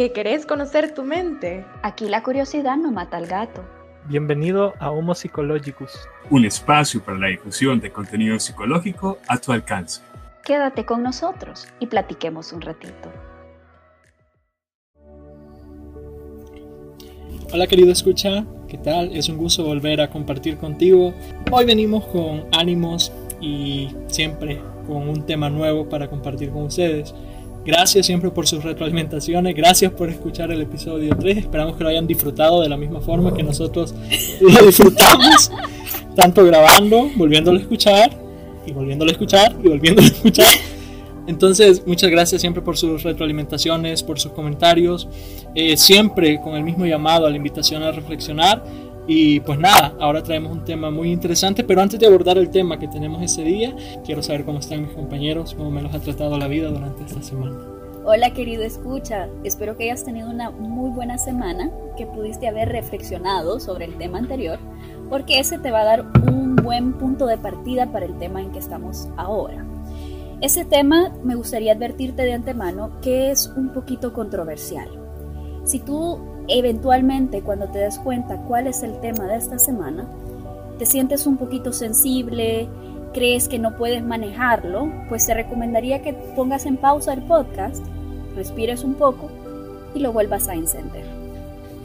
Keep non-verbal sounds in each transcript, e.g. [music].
¿Que querés conocer tu mente? Aquí la curiosidad no mata al gato. Bienvenido a Homo Psychologicus, un espacio para la difusión de contenido psicológico a tu alcance. Quédate con nosotros y platiquemos un ratito. Hola querido escucha, ¿qué tal? Es un gusto volver a compartir contigo. Hoy venimos con ánimos y siempre con un tema nuevo para compartir con ustedes. Gracias siempre por sus retroalimentaciones, gracias por escuchar el episodio 3, esperamos que lo hayan disfrutado de la misma forma que nosotros [laughs] lo disfrutamos, tanto grabando, volviéndolo a escuchar, y volviéndolo a escuchar, y volviéndolo a escuchar. Entonces, muchas gracias siempre por sus retroalimentaciones, por sus comentarios, eh, siempre con el mismo llamado a la invitación a reflexionar y pues nada, ahora traemos un tema muy interesante, pero antes de abordar el tema que tenemos ese día, quiero saber cómo están mis compañeros, cómo me los ha tratado la vida durante esta semana. Hola querido escucha, espero que hayas tenido una muy buena semana, que pudiste haber reflexionado sobre el tema anterior, porque ese te va a dar un buen punto de partida para el tema en que estamos ahora. Ese tema me gustaría advertirte de antemano que es un poquito controversial. Si tú eventualmente cuando te des cuenta cuál es el tema de esta semana, te sientes un poquito sensible, crees que no puedes manejarlo, pues te recomendaría que pongas en pausa el podcast, respires un poco y lo vuelvas a encender.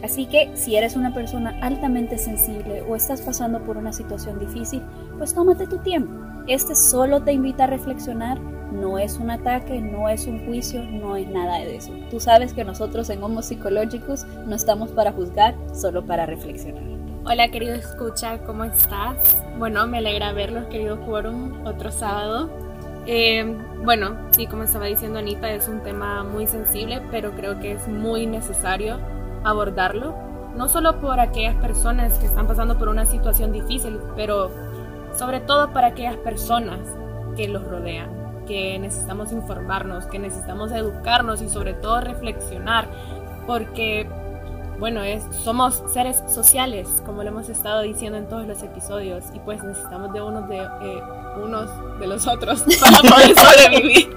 Así que si eres una persona altamente sensible o estás pasando por una situación difícil, pues tómate tu tiempo. Este solo te invita a reflexionar no es un ataque, no es un juicio, no es nada de eso. Tú sabes que nosotros en Homo Psychologicus no estamos para juzgar, solo para reflexionar. Hola querido escucha, ¿cómo estás? Bueno, me alegra verlos querido quórum otro sábado. Eh, bueno, sí, como estaba diciendo Anita, es un tema muy sensible, pero creo que es muy necesario abordarlo, no solo por aquellas personas que están pasando por una situación difícil, pero sobre todo para aquellas personas que los rodean que necesitamos informarnos, que necesitamos educarnos y sobre todo reflexionar, porque, bueno, es, somos seres sociales, como lo hemos estado diciendo en todos los episodios, y pues necesitamos de unos de, eh, unos de los otros [laughs] para poder sobrevivir.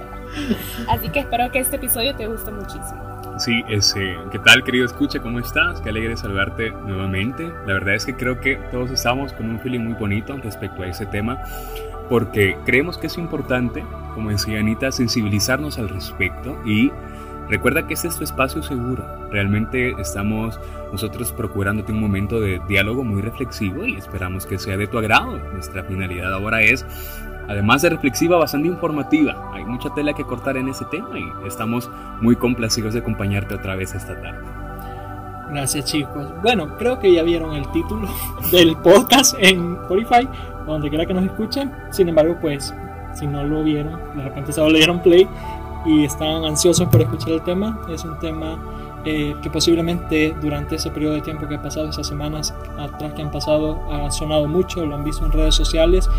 Así que espero que este episodio te guste muchísimo. Sí, ese, ¿qué tal querido escucha? ¿Cómo estás? Qué alegre saludarte nuevamente. La verdad es que creo que todos estamos con un feeling muy bonito respecto a ese tema porque creemos que es importante, como decía Anita, sensibilizarnos al respecto y recuerda que este es tu espacio seguro. Realmente estamos nosotros procurándote un momento de diálogo muy reflexivo y esperamos que sea de tu agrado. Nuestra finalidad ahora es, además de reflexiva, bastante informativa. Hay mucha tela que cortar en ese tema y estamos muy complacidos de acompañarte otra vez esta tarde. Gracias chicos. Bueno, creo que ya vieron el título [laughs] del podcast en Spotify donde quiera que nos escuchen. Sin embargo, pues si no lo vieron, de repente solo le dieron play y están ansiosos por escuchar el tema. Es un tema eh, que posiblemente durante ese periodo de tiempo que ha pasado, esas semanas atrás que han pasado, ha sonado mucho, lo han visto en redes sociales,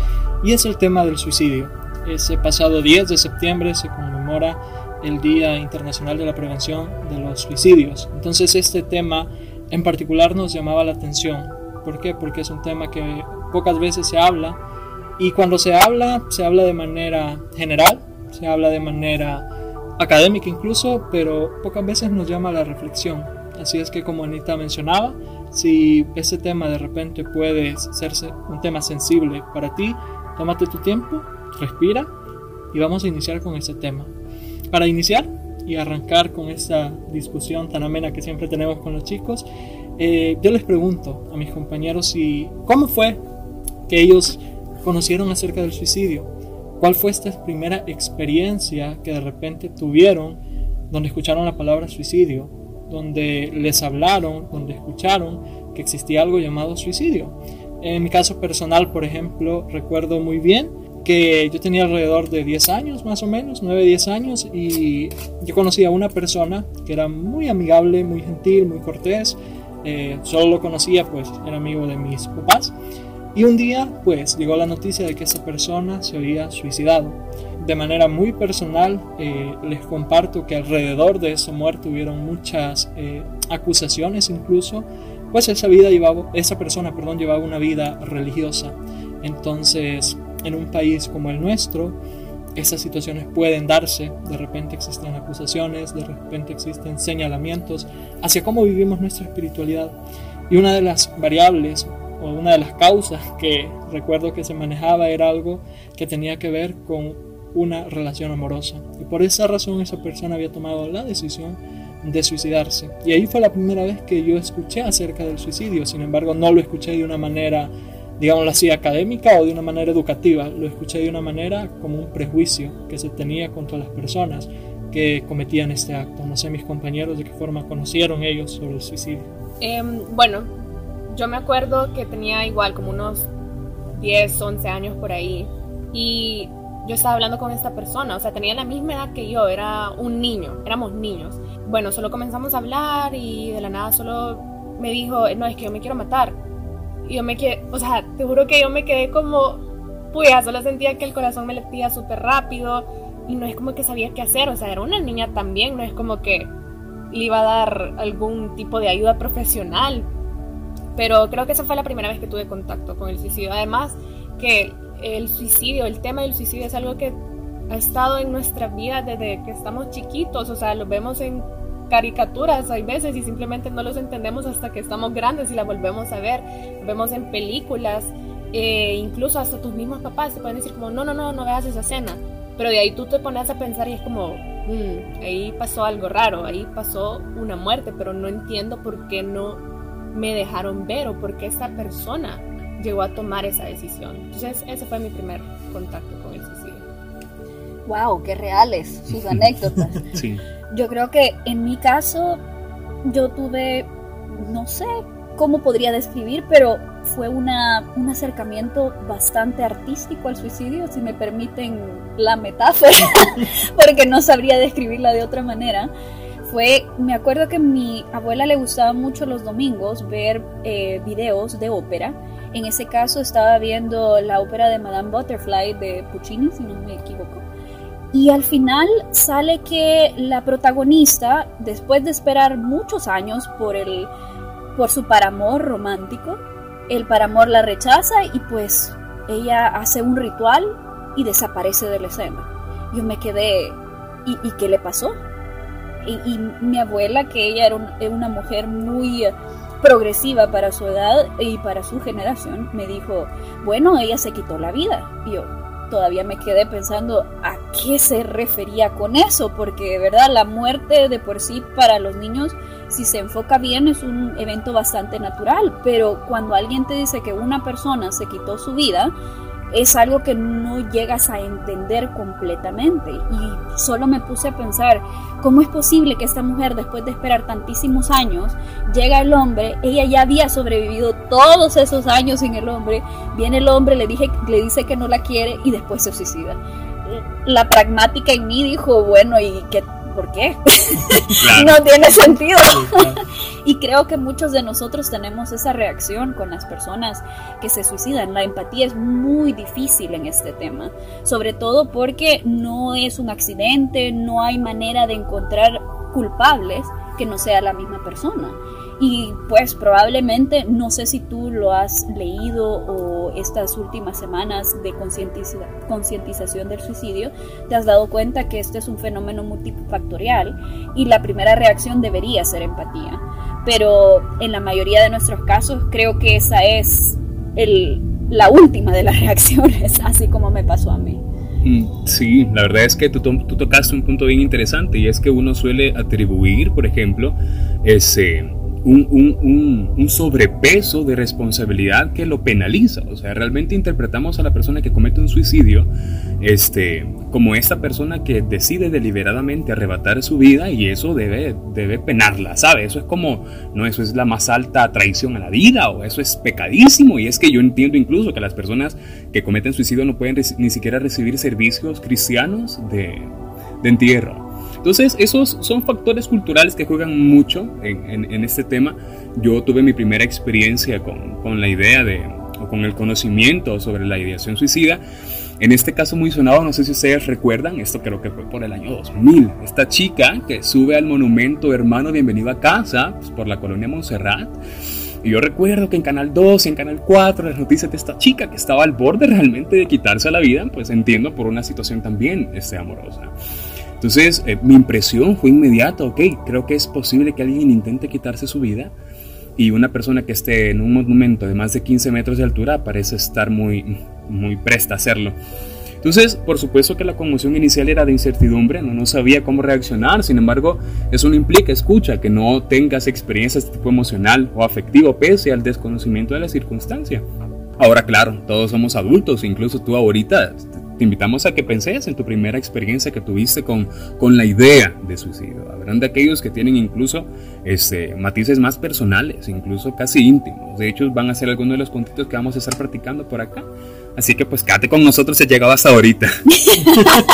y es el tema del suicidio. Ese pasado 10 de septiembre se conmemora el Día Internacional de la Prevención de los Suicidios. Entonces este tema en particular nos llamaba la atención. ¿Por qué? Porque es un tema que pocas veces se habla y cuando se habla, se habla de manera general, se habla de manera académica incluso, pero pocas veces nos llama a la reflexión. Así es que como Anita mencionaba, si ese tema de repente puede serse un tema sensible para ti, tómate tu tiempo, respira y vamos a iniciar con ese tema. Para iniciar y arrancar con esta discusión tan amena que siempre tenemos con los chicos, eh, yo les pregunto a mis compañeros si cómo fue que ellos conocieron acerca del suicidio. ¿Cuál fue esta primera experiencia que de repente tuvieron donde escucharon la palabra suicidio? Donde les hablaron, donde escucharon que existía algo llamado suicidio. En mi caso personal, por ejemplo, recuerdo muy bien que yo tenía alrededor de 10 años, más o menos, 9, 10 años, y yo conocí a una persona que era muy amigable, muy gentil, muy cortés. Eh, solo lo conocía, pues era amigo de mis papás. Y un día, pues, llegó la noticia de que esa persona se había suicidado. De manera muy personal, eh, les comparto que alrededor de esa muerte hubieron muchas eh, acusaciones incluso, pues esa, vida llevaba, esa persona perdón, llevaba una vida religiosa. Entonces, en un país como el nuestro, esas situaciones pueden darse, de repente existen acusaciones, de repente existen señalamientos hacia cómo vivimos nuestra espiritualidad. Y una de las variables una de las causas que recuerdo que se manejaba era algo que tenía que ver con una relación amorosa. Y por esa razón esa persona había tomado la decisión de suicidarse. Y ahí fue la primera vez que yo escuché acerca del suicidio. Sin embargo, no lo escuché de una manera, digámoslo así, académica o de una manera educativa. Lo escuché de una manera como un prejuicio que se tenía contra las personas que cometían este acto. No sé mis compañeros de qué forma conocieron ellos sobre el suicidio. Em, bueno, yo me acuerdo que tenía igual como unos 10, 11 años por ahí. Y yo estaba hablando con esta persona, o sea, tenía la misma edad que yo, era un niño, éramos niños. Bueno, solo comenzamos a hablar y de la nada solo me dijo, no, es que yo me quiero matar. Y yo me quedé, o sea, te juro que yo me quedé como, pues, solo sentía que el corazón me latía súper rápido y no es como que sabía qué hacer, o sea, era una niña también, no es como que le iba a dar algún tipo de ayuda profesional. Pero creo que esa fue la primera vez que tuve contacto con el suicidio. Además, que el suicidio, el tema del suicidio es algo que ha estado en nuestra vida desde que estamos chiquitos, o sea, lo vemos en caricaturas hay veces y simplemente no los entendemos hasta que estamos grandes y la volvemos a ver, lo vemos en películas, eh, incluso hasta tus mismos papás te pueden decir como, no, no, no, no veas esa escena, pero de ahí tú te pones a pensar y es como, mm, ahí pasó algo raro, ahí pasó una muerte, pero no entiendo por qué no me dejaron ver o por qué esa persona llegó a tomar esa decisión. Entonces, ese fue mi primer contacto con el suicidio. ¡Wow! ¡Qué reales sus anécdotas! [laughs] sí. Yo creo que en mi caso, yo tuve, no sé cómo podría describir, pero fue una, un acercamiento bastante artístico al suicidio, si me permiten la metáfora, [laughs] porque no sabría describirla de otra manera fue, me acuerdo que mi abuela le gustaba mucho los domingos ver eh, videos de ópera. En ese caso estaba viendo la ópera de Madame Butterfly de Puccini, si no me equivoco. Y al final sale que la protagonista, después de esperar muchos años por, el, por su paramor romántico, el paramor la rechaza y pues ella hace un ritual y desaparece de la escena. Yo me quedé, ¿y, ¿y qué le pasó? Y, mi abuela, que ella era, una mujer muy progresiva para su edad y para su generación, me dijo, bueno, ella se quitó la vida. Y yo todavía me quedé pensando a qué se refería con eso, porque de verdad la muerte de por sí para los niños, si se enfoca bien, es un evento bastante natural, pero cuando alguien te dice que una persona se quitó su vida, es algo que no llegas a entender completamente. Y solo me puse a pensar, ¿cómo es posible que esta mujer, después de esperar tantísimos años, llega el hombre, ella ya había sobrevivido todos esos años sin el hombre, viene el hombre, le, dije, le dice que no la quiere y después se suicida? La pragmática en mí dijo, bueno, ¿y qué ¿por qué? [laughs] no tiene sentido. [laughs] y creo que muchos de nosotros tenemos esa reacción con las personas que se suicidan. La empatía es muy difícil en este tema, sobre todo porque no es un accidente, no hay manera de encontrar culpables que no sea la misma persona. Y pues probablemente, no sé si tú lo has leído o estas últimas semanas de concientización del suicidio, te has dado cuenta que este es un fenómeno multifactorial y la primera reacción debería ser empatía. Pero en la mayoría de nuestros casos creo que esa es el, la última de las [laughs] reacciones, así como me pasó a mí. Mm, sí, la verdad es que tú, tú, tocaste un punto bien interesante y es que uno suele atribuir, por ejemplo, ese, un, sobrepeso de responsabilidad que lo penaliza. O sea, realmente interpretamos a la persona que comete un suicidio este, como esta persona que decide deliberadamente arrebatar su vida y eso debe, debe penarla, ¿sabe? Eso es como, no, eso es la más alta traición a la vida o eso es pecadísimo. Y es que yo entiendo incluso que las personas que cometen suicidio no pueden ni siquiera recibir servicios cristianos de, de entierro. Entonces, esos son factores culturales que juegan mucho en, este tema. Yo tuve mi primera experiencia con, la idea de, o con el conocimiento sobre la ideación suicida. En este caso muy sonado, no sé si ustedes recuerdan, esto creo que fue por el año 2000, esta chica que sube al monumento Hermano Bienvenido a Casa, pues, por la colonia Montserrat, Y yo recuerdo que en Canal 2 y en Canal 4 las noticias de esta chica que estaba al borde realmente de quitarse la vida, pues entiendo por una situación también este, amorosa. Entonces, eh, mi impresión fue inmediata, ok, creo que es posible que alguien intente quitarse su vida y una persona que esté en un monumento de más de 15 metros de altura parece estar muy, muy presta a hacerlo. Entonces, por supuesto que la conmoción inicial era de incertidumbre, no, no sabía cómo reaccionar, sin embargo, eso no implica, escucha, que no tengas experiencias de tipo emocional o afectivo pese al desconocimiento de la circunstancia. Ahora, claro, todos somos adultos, incluso tú ahorita te invitamos a que penses en tu primera experiencia que tuviste con, con la idea de suicidio. Habrán de aquellos que tienen incluso este, matices más personales, incluso casi íntimos. De hecho, van a ser algunos de los puntitos que vamos a estar practicando por acá. Así que pues quédate con nosotros, se llegado hasta ahorita.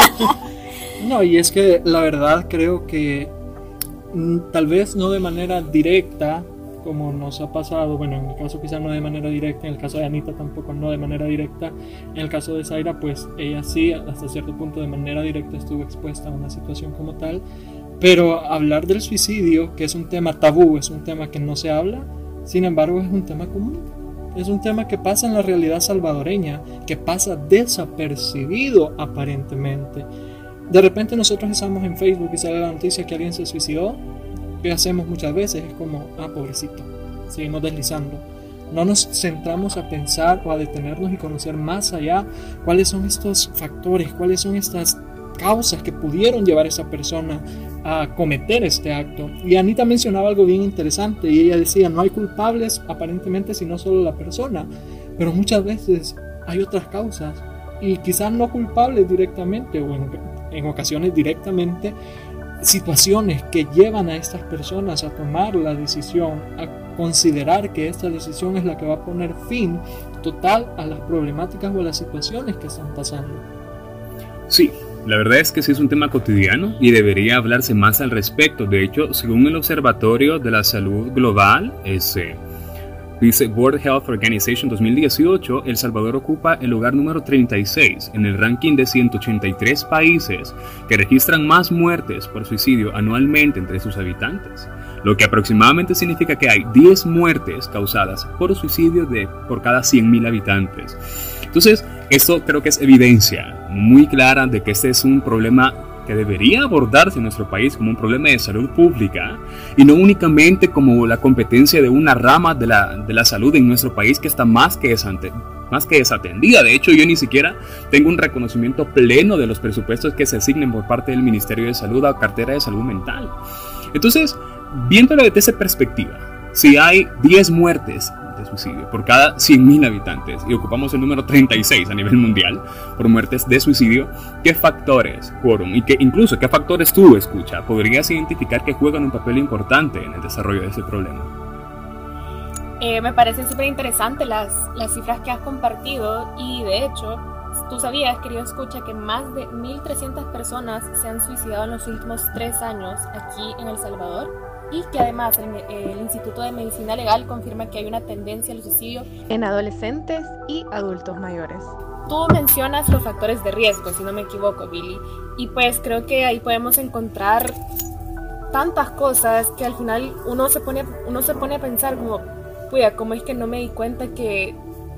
[laughs] no, y es que la verdad creo que mm, tal vez no de manera directa, como nos ha pasado, bueno, en el caso quizá no de manera directa, en el caso de Anita tampoco no de manera directa, en el caso de Zaira, pues ella sí, hasta cierto punto de manera directa estuvo expuesta a una situación como tal, pero hablar del suicidio, que es un tema tabú, es un tema que no se habla, sin embargo es un tema común, es un tema que pasa en la realidad salvadoreña, que pasa desapercibido aparentemente. De repente nosotros estamos en Facebook y sale la noticia que alguien se suicidó que hacemos muchas veces es como, ah, pobrecito, seguimos deslizando. No nos centramos a pensar o a detenernos y conocer más allá cuáles son estos factores, cuáles son estas causas que pudieron llevar a esa persona a cometer este acto. Y Anita mencionaba algo bien interesante y ella decía, no hay culpables aparentemente sino solo la persona, pero muchas veces hay otras causas y quizás no culpables directamente o en, en ocasiones directamente, situaciones que llevan a estas personas a tomar la decisión, a considerar que esta decisión es la que va a poner fin total a las problemáticas o a las situaciones que están pasando. Sí, la verdad es que sí es un tema cotidiano y debería hablarse más al respecto. De hecho, según el Observatorio de la Salud Global, ese Dice World Health Organization 2018, El Salvador ocupa el lugar número 36 en el ranking de 183 países que registran más muertes por suicidio anualmente entre sus habitantes, lo que aproximadamente significa que hay 10 muertes causadas por suicidio de, por cada 100.000 habitantes. Entonces, esto creo que es evidencia muy clara de que este es un problema que debería abordarse en nuestro país como un problema de salud pública y no únicamente como la competencia de una rama de la, de la salud en nuestro país que está más que, más que desatendida. De hecho, yo ni siquiera tengo un reconocimiento pleno de los presupuestos que se asignen por parte del Ministerio de Salud a cartera de salud mental. Entonces, viéndolo desde esa perspectiva, si hay 10 muertes por cada 100.000 habitantes y ocupamos el número 36 a nivel mundial por muertes de suicidio, ¿qué factores, quórum, y que incluso qué factores tú, escucha, podrías identificar que juegan un papel importante en el desarrollo de ese problema? Eh, me parecen súper interesantes las, las cifras que has compartido y de hecho, tú sabías, querido escucha, que más de 1.300 personas se han suicidado en los últimos tres años aquí en El Salvador y que además el, Instituto de Medicina Legal confirma que hay una tendencia al suicidio en adolescentes y adultos mayores. Tú mencionas los factores de riesgo, si no me equivoco, Billy, y pues creo que ahí podemos encontrar tantas cosas que al final uno se pone, uno se pone a pensar como, cuida, ¿cómo es que no me di cuenta que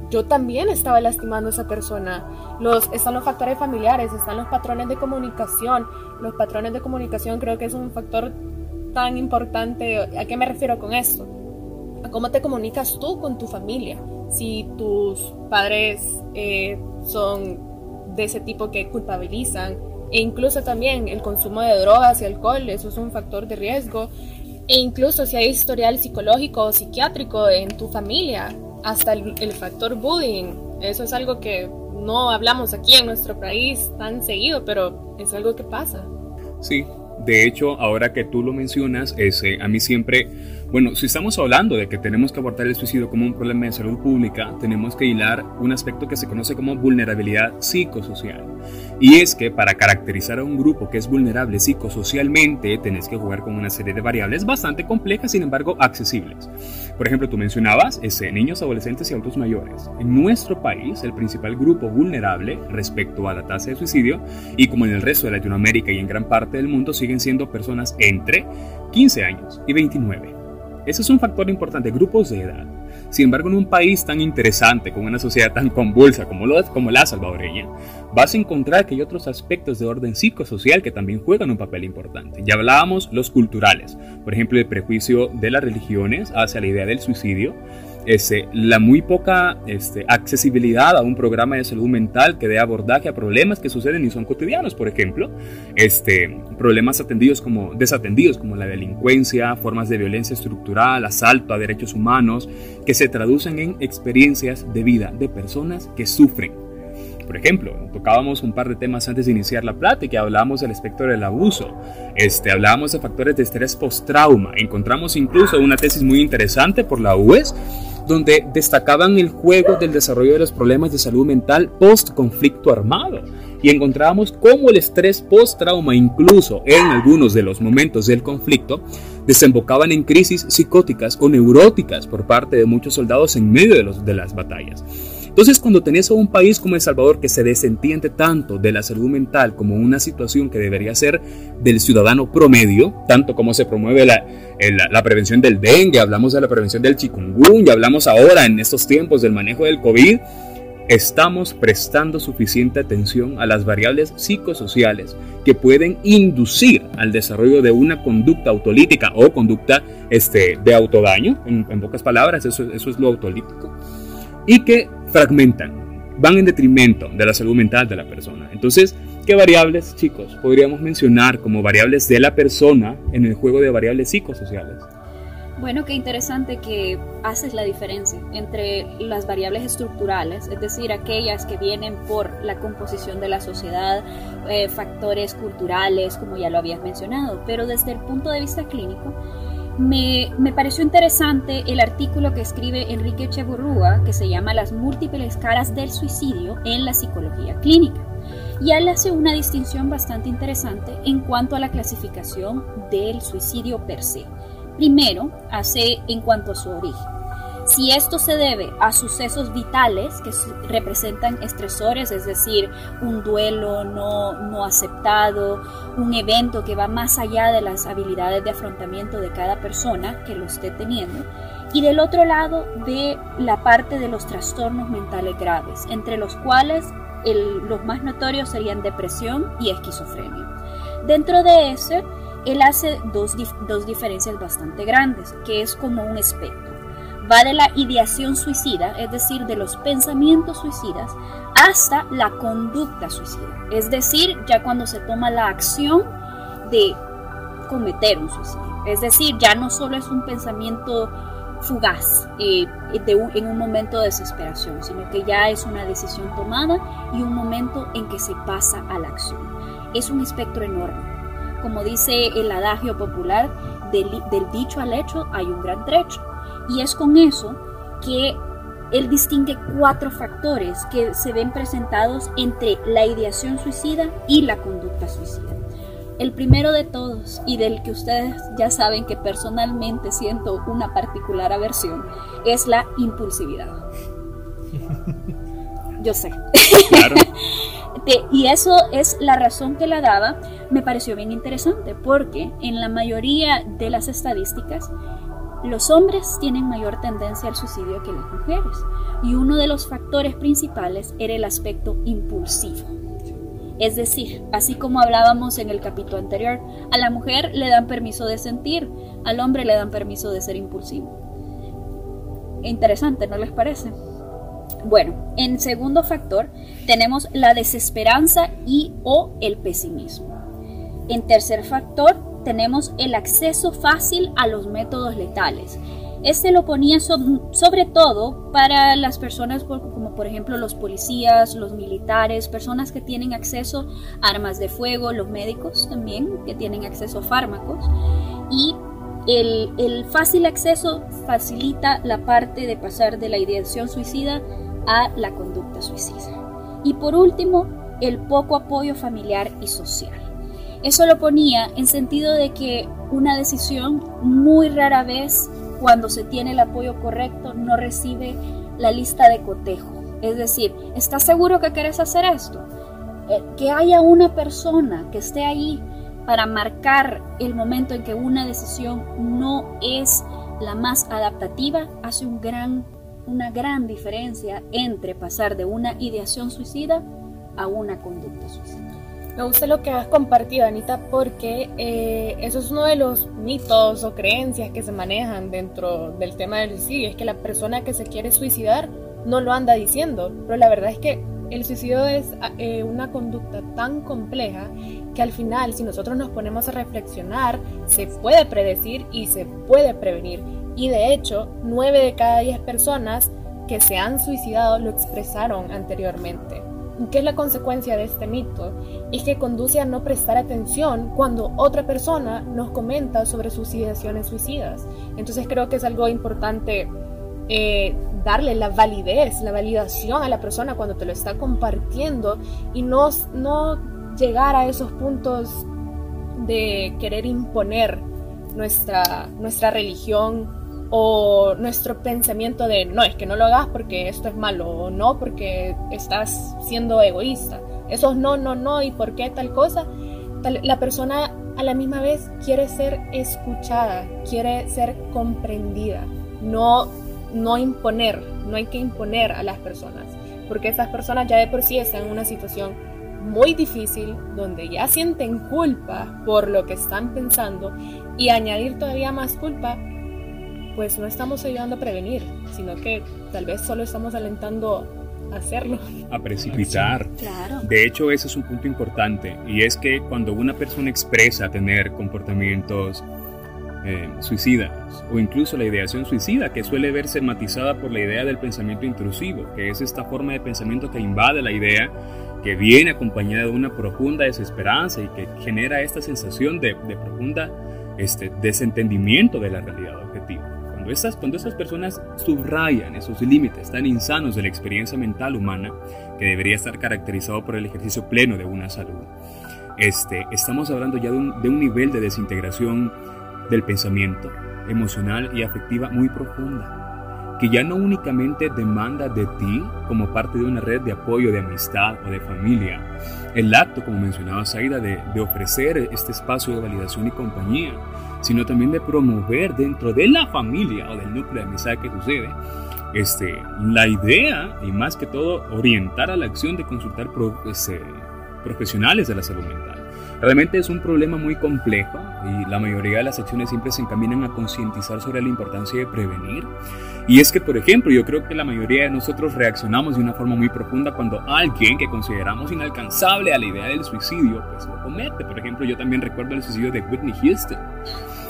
yo también estaba lastimando a esa persona. Los, están los factores familiares, están los patrones de comunicación. Los patrones de comunicación creo que es un factor tan importante. ¿A qué me refiero con esto? A cómo te comunicas tú con tu familia. Si tus padres eh, son de ese tipo que culpabilizan, e incluso también el consumo de drogas y alcohol, eso es un factor de riesgo. E incluso si hay historial psicológico o psiquiátrico en tu familia, hasta el, el factor bullying, eso es algo que no hablamos aquí en nuestro país tan seguido, pero es algo que pasa. Sí, de hecho, ahora que tú lo mencionas, ese, a mí siempre, bueno, si estamos hablando de que tenemos que abordar el suicidio como un problema de salud pública, tenemos que hilar un aspecto que se conoce como vulnerabilidad psicosocial. Y es que para caracterizar a un grupo que es vulnerable psicosocialmente, tenés que jugar con una serie de variables bastante complejas, sin embargo accesibles. Por ejemplo, tú mencionabas ese, niños, adolescentes y adultos mayores. En nuestro país, el principal grupo vulnerable respecto a la tasa de suicidio, y como en el resto de Latinoamérica y en gran parte del mundo, siguen siendo personas entre 15 años y 29. Ese es un factor importante, grupos de edad. Sin embargo, en un país tan interesante, con una sociedad tan convulsa como, lo, como la salvadoreña, vas a encontrar que hay otros aspectos de orden psicosocial que también juegan un papel importante. Ya hablábamos los culturales, por ejemplo, el prejuicio de las religiones hacia la idea del suicidio, este, la muy poca este, accesibilidad a un programa de salud mental que dé abordaje a problemas que suceden y son cotidianos, por ejemplo, este, problemas atendidos como, desatendidos como la delincuencia, formas de violencia estructural, asalto a derechos humanos, que se traducen en experiencias de vida de personas que sufren. Por ejemplo, tocábamos un par de temas antes de iniciar la plática, hablábamos del espectro del abuso, este, hablábamos de factores de estrés post-trauma, encontramos incluso una tesis muy interesante por la UES donde destacaban el juego del desarrollo de los problemas de salud mental post-conflicto armado. Y encontrábamos cómo el estrés post-trauma, incluso en algunos de los momentos del conflicto, desembocaban en crisis psicóticas o neuróticas por parte de muchos soldados en medio de, los, de las batallas. Entonces, cuando tenés a un país como El Salvador que se desentiende tanto de la salud mental como una situación que debería ser del ciudadano promedio, tanto como se promueve la, la, prevención del dengue, hablamos de la prevención del chikungunya, hablamos ahora en estos tiempos del manejo del COVID, estamos prestando suficiente atención a las variables psicosociales que pueden inducir al desarrollo de una conducta autolítica o conducta este, de autodaño, en, en pocas palabras, eso, eso es lo autolítico, y que fragmentan, van en detrimento de la salud mental de la persona. Entonces, ¿qué variables, chicos, podríamos mencionar como variables de la persona en el juego de variables psicosociales? Bueno, qué interesante que haces la diferencia entre las variables estructurales, es decir, aquellas que vienen por la composición de la sociedad, eh, factores culturales, como ya lo habías mencionado, pero desde el punto de vista clínico, me, pareció interesante el artículo que escribe Enrique Echeburrúa que se llama Las múltiples caras del suicidio en la psicología clínica. Y él hace una distinción bastante interesante en cuanto a la clasificación del suicidio per se. Primero, hace en cuanto a su origen. Si esto se debe a sucesos vitales que representan estresores, es decir, un duelo no, no aceptado, un evento que va más allá de las habilidades de afrontamiento de cada persona que lo esté teniendo, y del otro lado de la parte de los trastornos mentales graves, entre los cuales los más notorios serían depresión y esquizofrenia. Dentro de ese, él hace dos, dos diferencias bastante grandes, que es como un espectro va de la ideación suicida, es decir, de los pensamientos suicidas, hasta la conducta suicida, es decir, ya cuando se toma la acción de cometer un suicidio. Es decir, ya no solo es un pensamiento fugaz eh, en un momento de desesperación, sino que ya es una decisión tomada y un momento en que se pasa a la acción. Es un espectro enorme. Como dice el adagio popular, del dicho al hecho hay un gran trecho. Y es con eso que él distingue cuatro factores que se ven presentados entre la ideación suicida y la conducta suicida. El primero de todos, y del que ustedes ya saben que personalmente siento una particular aversión, es la impulsividad. [laughs] Yo sé. [laughs] y eso es la razón que la daba, me pareció bien interesante, porque en la mayoría de las estadísticas, los hombres tienen mayor tendencia al suicidio que las mujeres y uno de los factores principales era el aspecto impulsivo. Es decir, así como hablábamos en el capítulo anterior, a la mujer le dan permiso de sentir, al hombre le dan permiso de ser impulsivo. Interesante, ¿no les parece? Bueno, en segundo factor tenemos la desesperanza y o el pesimismo. En tercer factor tenemos el acceso fácil a los métodos letales. Este lo ponía sobre todo para las personas como por ejemplo los policías, los militares, personas que tienen acceso a armas de fuego, los médicos también que tienen acceso a fármacos. Y el, el fácil acceso facilita la parte de pasar de la ideación suicida a la conducta suicida. Y por último, el poco apoyo familiar y social. Eso lo ponía en sentido de que una decisión muy rara vez, cuando se tiene el apoyo correcto, no recibe la lista de cotejo. Es decir, ¿estás seguro que quieres hacer esto? Eh, que haya una persona que esté ahí para marcar el momento en que una decisión no es la más adaptativa hace un gran una gran diferencia entre pasar de una ideación suicida a una conducta suicida. Me gusta lo que has compartido, Anita, porque eh, eso es uno de los mitos o creencias que se manejan dentro del tema del suicidio. Es que la persona que se quiere suicidar no lo anda diciendo, pero la verdad es que el suicidio es eh, una conducta tan compleja que al final, si nosotros nos ponemos a reflexionar, se puede predecir y se puede prevenir. Y de hecho, 9 de cada 10 personas que se han suicidado lo expresaron anteriormente. ¿Qué es la consecuencia de este mito? Es que conduce a no prestar atención cuando otra persona nos comenta sobre sus ideaciones suicidas. Entonces creo que es algo importante eh, darle la validez, la validación a la persona cuando te lo está compartiendo y no, no llegar a esos puntos de querer imponer nuestra, nuestra religión o nuestro pensamiento de no, es que no lo hagas porque esto es malo, o no porque estás siendo egoísta. Esos no, no, no, y por qué tal cosa. la persona a la misma vez quiere ser escuchada, quiere ser comprendida, no, no imponer, no hay que imponer a las personas, porque esas personas ya de por sí están en una situación muy difícil, donde ya sienten culpa por lo que están pensando y añadir todavía más culpa pues no estamos ayudando a prevenir, sino que tal vez solo estamos alentando a hacerlo. A precipitar. Claro. De hecho, ese es un punto importante, y es que cuando una persona expresa tener comportamientos eh, suicidas o incluso la ideación suicida que suele verse matizada por la idea del pensamiento intrusivo, que es esta forma de pensamiento que invade la idea, que viene acompañada de una profunda desesperanza y que genera esta sensación de, de profunda este, desentendimiento de la realidad Cuando estas, personas subrayan esos límites tan insanos de la experiencia mental humana, que debería estar caracterizado por el ejercicio pleno de una salud, este, estamos hablando ya de un, de un nivel de desintegración del pensamiento emocional y afectiva muy profunda, que ya no únicamente demanda de ti como parte de una red de apoyo, de amistad o de familia, el acto, como mencionaba Saida, de ofrecer este espacio de validación y compañía, sino también de promover dentro de la familia o del núcleo de amistad que sucede, este, la idea y más que todo orientar a la acción de consultar este, profesionales de la salud mental. Realmente es un problema muy complejo y la mayoría de las acciones siempre se encaminan a concientizar sobre la importancia de prevenir. Y es que, por ejemplo, yo creo que la mayoría de nosotros reaccionamos de una forma muy profunda cuando alguien que consideramos inalcanzable a la idea del suicidio, pues lo comete. Por ejemplo, yo también recuerdo el suicidio de Whitney Houston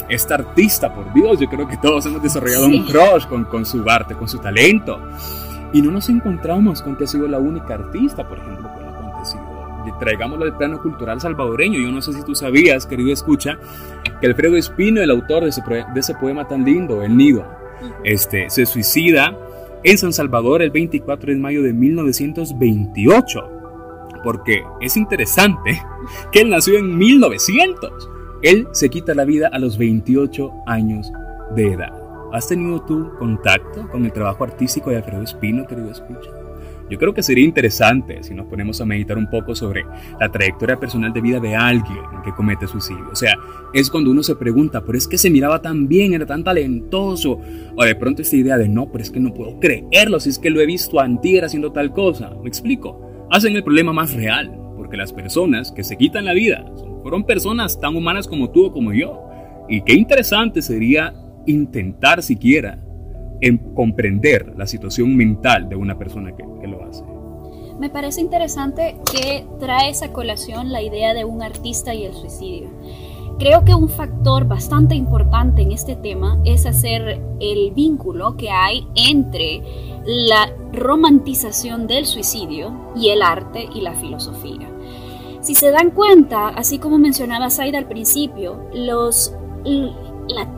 esta artista, por Dios, yo creo que todos hemos desarrollado un crush con, con su arte, con su talento. Y no nos encontramos con que ha sido la única artista, por ejemplo, Traigámoslo al plano cultural salvadoreño. Yo no sé si tú sabías, querido escucha, que Alfredo Espino, el autor de ese, de ese poema tan lindo, El Nido, este, se suicida en San Salvador el 24 de mayo de 1928. Porque es interesante que él nació en 1900 él se quita la vida a los 28 años de edad. ¿Has tenido tu contacto con el trabajo artístico de Alfredo Espino, querido escucha? Yo creo que sería interesante si nos ponemos a meditar un poco sobre la trayectoria personal de vida de alguien que comete suicidio. O sea, es cuando uno se pregunta, pero es que se miraba tan bien, era tan talentoso. O de pronto esta idea de, no, pero es que no puedo creerlo si es que lo he visto antier haciendo tal cosa. ¿Me explico? Hacen el problema más real, porque las personas que se quitan la vida fueron personas tan humanas como tú o como yo. Y qué interesante sería intentar siquiera en comprender la situación mental de una persona que, que lo hace. Me parece interesante que trae esa colación la idea de un artista y el suicidio. Creo que un factor bastante importante en este tema es hacer el vínculo que hay entre la romantización del suicidio y el arte y la filosofía. Si se dan cuenta, así como mencionaba Saida al principio, los,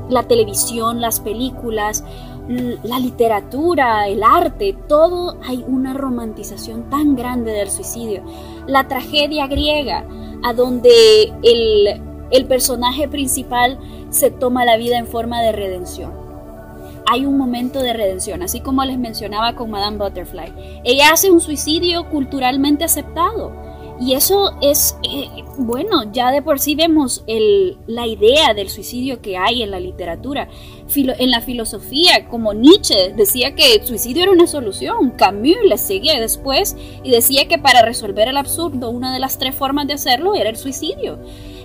la, televisión, las películas, la literatura, el arte, todo hay una romantización tan grande del suicidio. La tragedia griega, a donde el, el personaje principal se toma la vida en forma de redención. Hay un momento de redención, así como les mencionaba con Madame Butterfly. Ella hace un suicidio culturalmente aceptado Y eso es, eh, bueno, ya de por sí vemos la idea del suicidio que hay en la literatura, en la filosofía, como Nietzsche decía que el suicidio era una solución, Camus le seguía después y decía que para resolver el absurdo una de las tres formas de hacerlo era el suicidio.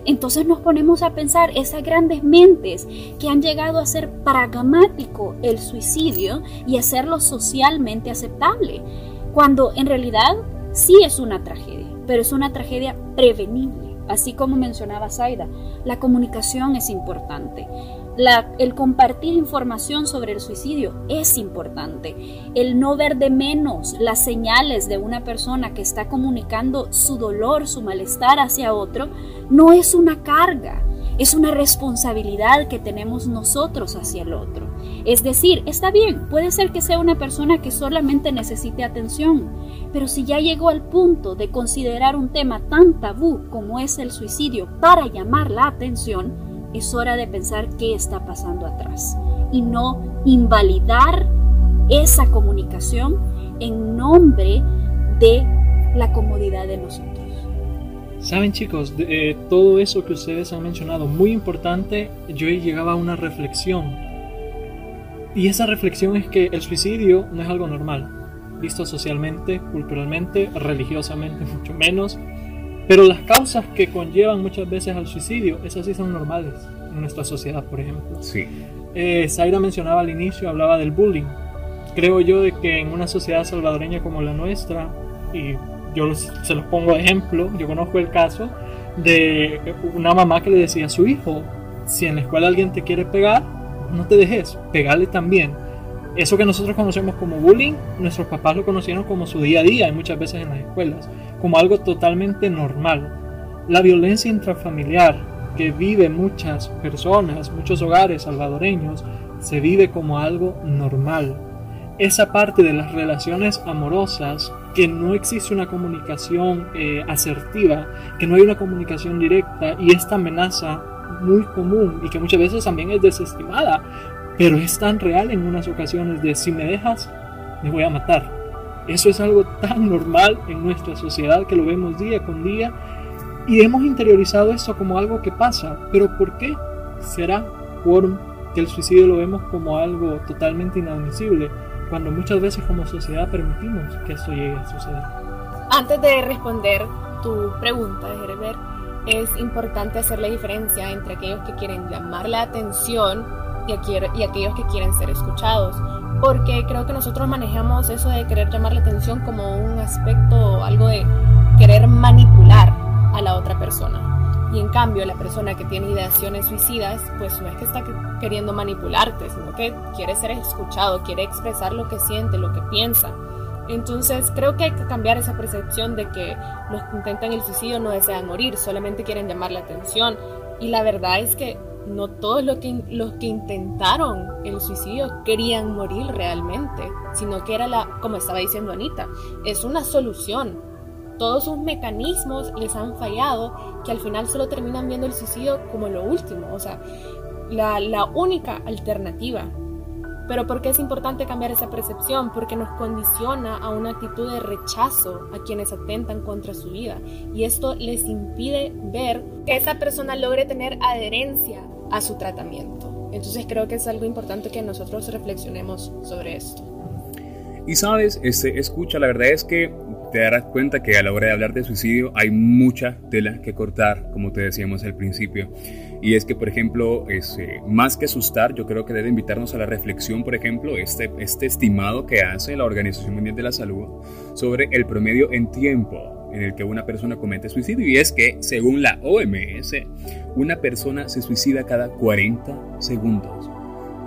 Entonces nos ponemos a pensar esas grandes mentes que han llegado a ser pragmático el suicidio y hacerlo socialmente aceptable, cuando en realidad sí es una tragedia pero es una tragedia prevenible. Así como mencionaba Zaida, la comunicación es importante. el compartir información sobre el suicidio es importante. El no ver de menos las señales de una persona que está comunicando su dolor, su malestar hacia otro, no es una carga, es una responsabilidad que tenemos nosotros hacia el otro. Es decir, está bien, puede ser que sea una persona que solamente necesite atención, pero si ya llegó al punto de considerar un tema tan tabú como es el suicidio para llamar la atención, es hora de pensar qué está pasando atrás y no invalidar esa comunicación en nombre de la comodidad de nosotros. Saben chicos, eh, todo eso que ustedes han mencionado, muy importante, yo llegaba a una reflexión. Y esa reflexión es que el suicidio no es algo normal, visto socialmente, culturalmente, religiosamente, [laughs] mucho menos. Pero las causas que conllevan muchas veces al suicidio, esas sí son normales en nuestra sociedad, por ejemplo. Sí. Eh, Zaira mencionaba al inicio, hablaba del bullying. Creo yo de que en una sociedad salvadoreña como la nuestra, y yo se los pongo de ejemplo, yo conozco el caso de una mamá que le decía a su hijo, si en la escuela alguien te quiere pegar, no te dejes, pegarle también. Eso que nosotros conocemos como bullying, nuestros papás lo conocieron como su día a día y muchas veces en las escuelas, como algo totalmente normal. La violencia intrafamiliar que vive muchas personas, muchos hogares salvadoreños, se vive como algo normal esa parte de las relaciones amorosas, que no existe una comunicación eh, asertiva, que no hay una comunicación directa y esta amenaza muy común y que muchas veces también es desestimada, pero es tan real en unas ocasiones de si me dejas, me voy a matar. Eso es algo tan normal en nuestra sociedad que lo vemos día con día y hemos interiorizado eso como algo que pasa. Pero ¿por qué? ¿Será por que el suicidio lo vemos como algo totalmente inadmisible? cuando muchas veces como sociedad permitimos que esto llegue a suceder. Antes de responder tu pregunta, Herbert, es importante hacer la diferencia entre aquellos que quieren llamar la atención y, aquellos que quieren ser escuchados. Porque creo que nosotros manejamos eso de querer llamar la atención como un aspecto, algo de querer manipular a la otra persona. Y en cambio, la persona que tiene ideaciones suicidas, pues no es que está queriendo manipularte, sino que quiere ser escuchado, quiere expresar lo que siente, lo que piensa. Entonces, creo que hay que cambiar esa percepción de que los que intentan el suicidio no desean morir, solamente quieren llamar la atención. Y la verdad es que no todos los que, intentaron el suicidio querían morir realmente, sino que era la, como estaba diciendo Anita, es una solución todos sus mecanismos les han fallado que al final solo terminan viendo el suicidio como lo último, o sea, la única alternativa. Pero ¿por qué es importante cambiar esa percepción? Porque nos condiciona a una actitud de rechazo a quienes atentan contra su vida. Y esto les impide ver que esa persona logre tener adherencia a su tratamiento. Entonces creo que es algo importante que nosotros reflexionemos sobre esto. Y sabes, este, escucha, la verdad es que te darás cuenta que a la hora de hablar de suicidio hay mucha tela que cortar, como te decíamos al principio. Y es que, por ejemplo, es, eh, más que asustar, yo creo que debe invitarnos a la reflexión, por ejemplo, este, este estimado que hace la Organización Mundial de la Salud sobre el promedio en tiempo en el que una persona comete suicidio. Y es que, según la OMS, una persona se suicida cada 40 segundos.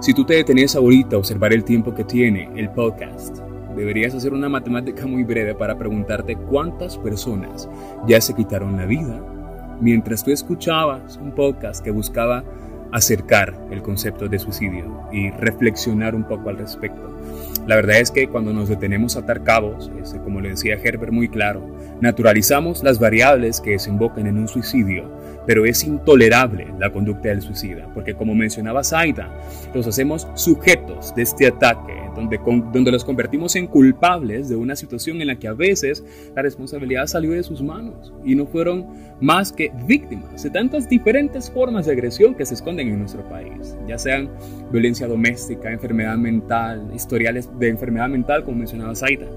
Si tú te detenías ahorita a observar el tiempo que tiene el podcast, deberías hacer una matemática muy breve para preguntarte cuántas personas ya se quitaron la vida mientras tú escuchabas un podcast que buscaba acercar el concepto de suicidio y reflexionar un poco al respecto. La verdad es que cuando nos detenemos a atar cabos, este, como le decía Herbert muy claro, naturalizamos las variables que desembocan en un suicidio, pero es intolerable la conducta del suicida, porque como mencionaba Zaida, los hacemos sujetos de este ataque, donde, donde los convertimos en culpables de una situación en la que a veces la responsabilidad salió de sus manos y no fueron más que víctimas de tantas diferentes formas de agresión que se esconden en nuestro país, ya sean violencia doméstica, enfermedad mental, historiales de enfermedad mental, como mencionaba Zaida,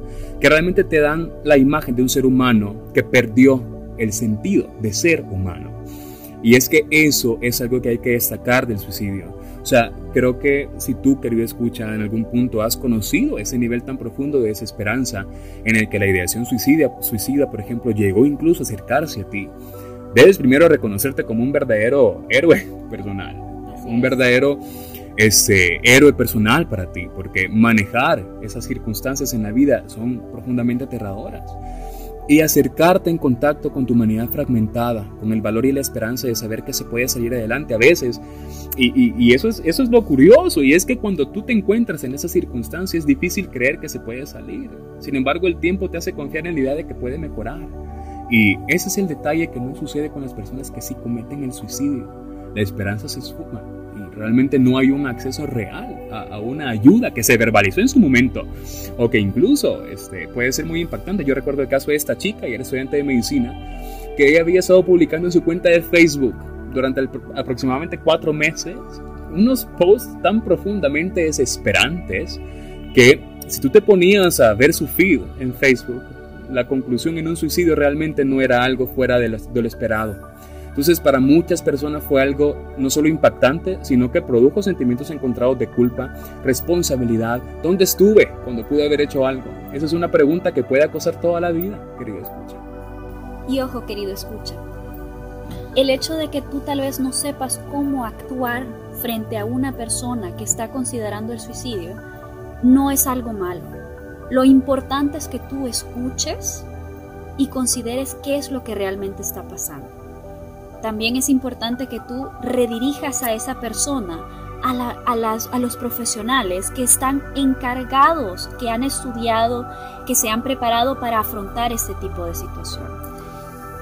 que realmente te dan la imagen de un ser humano que perdió el sentido de ser humano. Y es que eso es algo que hay que destacar del suicidio. O sea, creo que si tú, querido escucha, en algún punto has conocido ese nivel tan profundo de desesperanza en el que la ideación suicida, suicida, por ejemplo, llegó incluso a acercarse a ti, debes primero reconocerte como un verdadero héroe personal, un verdadero este, héroe personal para ti, porque manejar esas circunstancias en la vida son profundamente aterradoras y acercarte en contacto con tu humanidad fragmentada, con el valor y la esperanza de saber que se puede salir adelante a veces. Y, eso, es, eso es lo curioso, y es que cuando tú te encuentras en esas circunstancias es difícil creer que se puede salir. Sin embargo, el tiempo te hace confiar en la idea de que puede mejorar. Y ese es el detalle que no sucede con las personas que sí cometen el suicidio. La esperanza se esfuma realmente no hay un acceso real a, una ayuda que se verbalizó en su momento o que incluso este, puede ser muy impactante. Yo recuerdo el caso de esta chica, y era estudiante de medicina, que ella había estado publicando en su cuenta de Facebook durante aproximadamente cuatro meses unos posts tan profundamente desesperantes que si tú te ponías a ver su feed en Facebook, la conclusión en un suicidio realmente no era algo fuera de lo esperado. Entonces para muchas personas fue algo no solo impactante, sino que produjo sentimientos encontrados de culpa, responsabilidad. ¿Dónde estuve cuando pude haber hecho algo? Esa es una pregunta que puede acosar toda la vida, querido escucha. Y ojo, querido escucha, el hecho de que tú tal vez no sepas cómo actuar frente a una persona que está considerando el suicidio no es algo malo. Lo importante es que tú escuches y consideres qué es lo que realmente está pasando también es importante que tú redirijas a esa persona a, las, a, los profesionales que están encargados, que han estudiado, que se han preparado para afrontar este tipo de situación.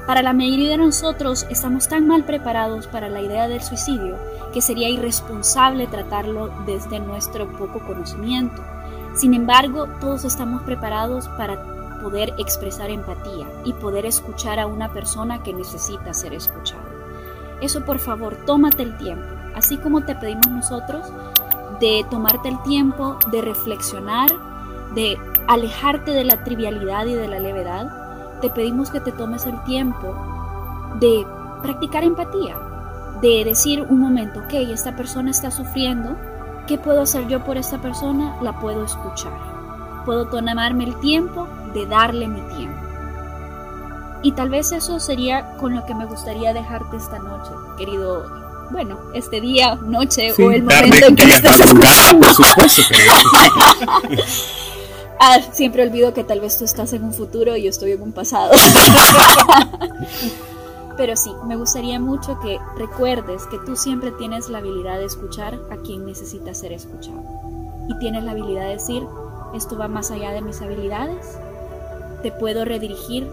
Para la mayoría de nosotros estamos tan mal preparados para la idea del suicidio que sería irresponsable tratarlo desde nuestro poco conocimiento. Sin embargo, todos estamos preparados para poder expresar empatía y poder escuchar a una persona que necesita ser escuchada. Eso por favor, tómate el tiempo, así como te pedimos nosotros de tomarte el tiempo de reflexionar, de alejarte de la trivialidad y de la levedad, te pedimos que te tomes el tiempo de practicar empatía, de decir un momento, ok, esta persona está sufriendo, ¿qué puedo hacer yo por esta persona? La puedo escuchar. Puedo tomarme el tiempo de darle mi tiempo. Y tal vez eso sería con lo que me gustaría dejarte esta noche, querido. Bueno, este día, noche o el momento en que estés escuchando. [laughs] ah, siempre olvido que tal vez tú estás en un futuro y yo estoy en un pasado. [laughs] Pero sí, me gustaría mucho que recuerdes que tú siempre tienes la habilidad de escuchar a quien necesita ser escuchado. Y tienes la habilidad de decir, esto va más allá de mis habilidades, te puedo redirigir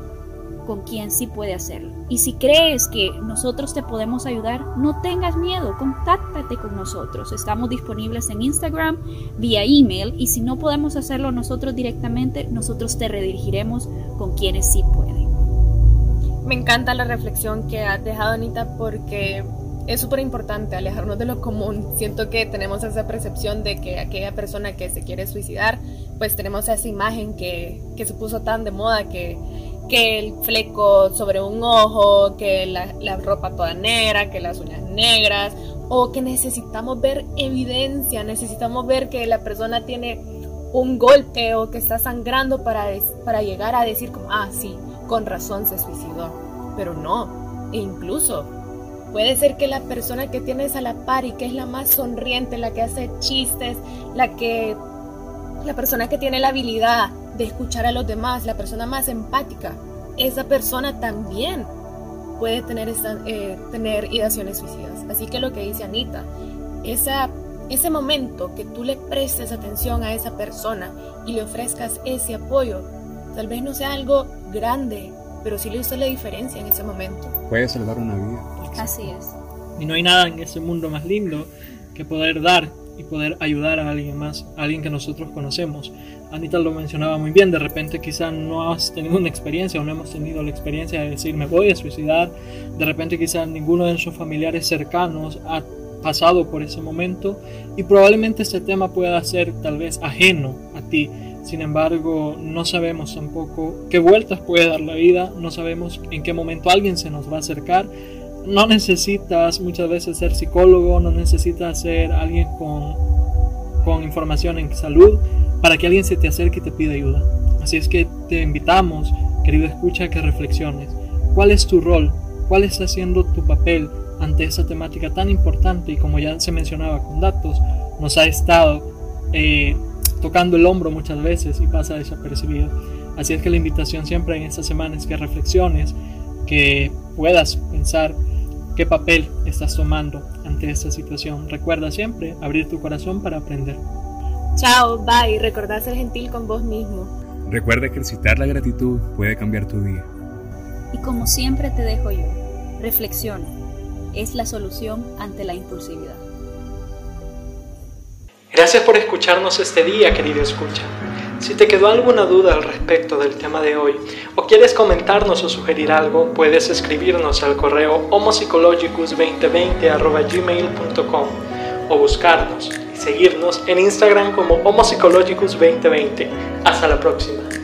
con quien sí puede hacerlo. Y si crees que nosotros te podemos ayudar, no tengas miedo, contáctate con nosotros. Estamos disponibles en Instagram, vía email, y si no podemos hacerlo nosotros directamente, nosotros te redirigiremos con quienes sí pueden. Me encanta la reflexión que has dejado, Anita, porque es súper importante alejarnos de lo común. Siento que tenemos esa percepción de que aquella persona que se quiere suicidar, pues tenemos esa imagen que, que se puso tan de moda que que el fleco sobre un ojo, que la, ropa toda negra, que las uñas negras, o que necesitamos ver evidencia, necesitamos ver que la persona tiene un golpe o que está sangrando para, para llegar a decir como, ah, sí, con razón se suicidó. Pero no, e incluso puede ser que la persona que tienes a la par y que es la más sonriente, la que hace chistes, la que la persona que tiene la habilidad de escuchar a los demás, la persona más empática, esa persona también puede tener, eh, tener ideaciones suicidas. Así que lo que dice Anita, esa, ese momento que tú le prestes atención a esa persona y le ofrezcas ese apoyo, tal vez no sea algo grande, pero sí le hizo la diferencia en ese momento. Puede salvar una vida. Así es. Y no hay nada en ese mundo más lindo que poder dar y poder ayudar a alguien más, a alguien que nosotros conocemos. Anita lo mencionaba muy bien, de repente quizá no has tenido una experiencia o no hemos tenido la experiencia de decir me voy a suicidar, de repente quizá ninguno de sus familiares cercanos ha pasado por ese momento y probablemente este tema pueda ser tal vez ajeno a ti. Sin embargo, no sabemos tampoco qué vueltas puede dar la vida, no sabemos en qué momento alguien se nos va a acercar no necesitas muchas veces ser psicólogo, no necesitas ser alguien con, con información en salud para que alguien se te acerque y te pida ayuda. Así es que te invitamos, querido escucha, que reflexiones. ¿Cuál es tu rol? ¿Cuál está siendo tu papel ante esta temática tan importante y como ya se mencionaba con datos, nos ha estado eh, tocando el hombro muchas veces y pasa desapercibido? Así es que la invitación siempre en esta semana es que reflexiones, que puedas pensar qué papel estás tomando ante esta situación. Recuerda siempre abrir tu corazón para aprender. Chao, bye. Recordá ser gentil con vos mismo. Recuerda ejercitar la gratitud puede cambiar tu día. Y como siempre te dejo yo, reflexiona. Es la solución ante la impulsividad. Gracias por escucharnos este día, querido escucha. Si te quedó alguna duda al respecto del tema de hoy o quieres comentarnos o sugerir algo, puedes escribirnos al correo homopsychologicus2020.gmail.com o buscarnos y seguirnos en Instagram como homopsychologicus2020. Hasta la próxima.